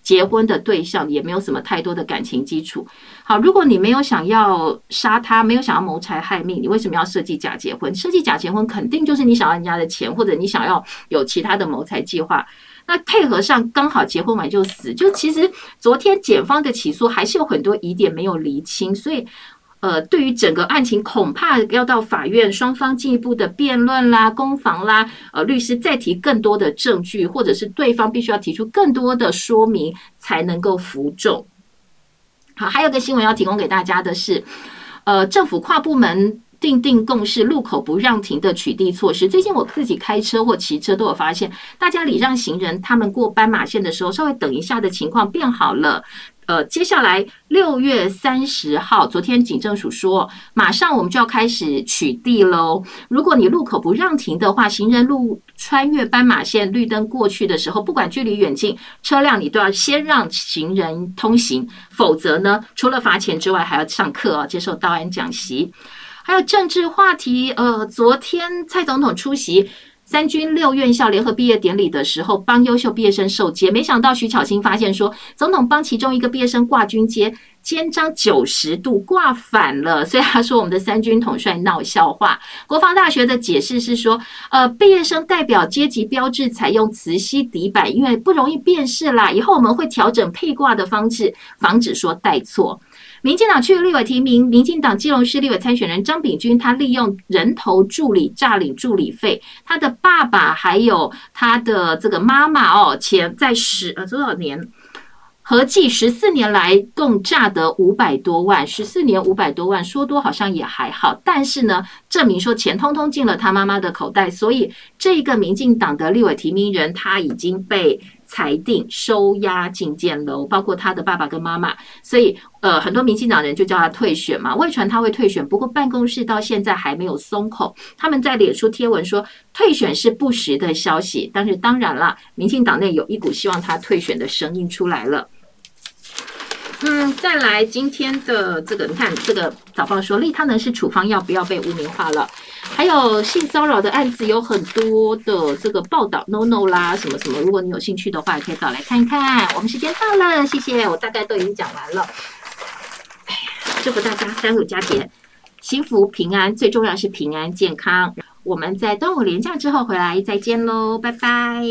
结婚的对象也没有什么太多的感情基础。好，如果你没有想要杀他，没有想要谋财害命，你为什么要设计假结婚？设计假结婚肯定就是你想要人家的钱，或者你想要有其他的谋财计划。那配合上刚好结婚完就死，就其实昨天检方的起诉还是有很多疑点没有厘清，所以。呃，对于整个案情，恐怕要到法院双方进一步的辩论啦、攻防啦，呃，律师再提更多的证据，或者是对方必须要提出更多的说明，才能够服众。好，还有个新闻要提供给大家的是，呃，政府跨部门订定共识，路口不让停的取缔措施。最近我自己开车或骑车都有发现，大家礼让行人，他们过斑马线的时候，稍微等一下的情况变好了。呃，接下来六月三十号，昨天警政署说，马上我们就要开始取缔喽。如果你路口不让停的话，行人路穿越斑马线绿灯过去的时候，不管距离远近，车辆你都要先让行人通行，否则呢，除了罚钱之外，还要上课哦，接受道安讲习。还有政治话题，呃，昨天蔡总统出席。三军六院校联合毕业典礼的时候，帮优秀毕业生授阶，没想到徐巧芯发现说，总统帮其中一个毕业生挂军阶，肩章九十度挂反了，所以他说我们的三军统帅闹笑话。国防大学的解释是说，呃，毕业生代表阶级标志采用磁吸底板，因为不容易辨识啦，以后我们会调整配挂的方式，防止说带错。民进党区立委提名，民进党基隆市立委参选人张炳军，他利用人头助理诈领助理费，他的爸爸还有他的这个妈妈哦，前在十呃多少年，合计十四年来共诈得五百多万，十四年五百多万，说多好像也还好，但是呢，证明说钱通通进了他妈妈的口袋，所以这个民进党的立委提名人他已经被。裁定收押禁见楼，包括他的爸爸跟妈妈。所以，呃，很多民进党人就叫他退选嘛。外传他会退选，不过办公室到现在还没有松口。他们在脸书贴文说，退选是不实的消息。但是，当然了，民进党内有一股希望他退选的声音出来了。嗯，再来今天的这个，你看这个早报说利他能是处方药，不要被污名化了。还有性骚扰的案子有很多的这个报道，no no 啦，什么什么。如果你有兴趣的话，也可以找来看一看。我们时间到了，谢谢，我大概都已经讲完了。哎呀，祝福大家端午佳节幸福平安，最重要是平安健康。我们在端午连假之后回来再见喽，拜拜。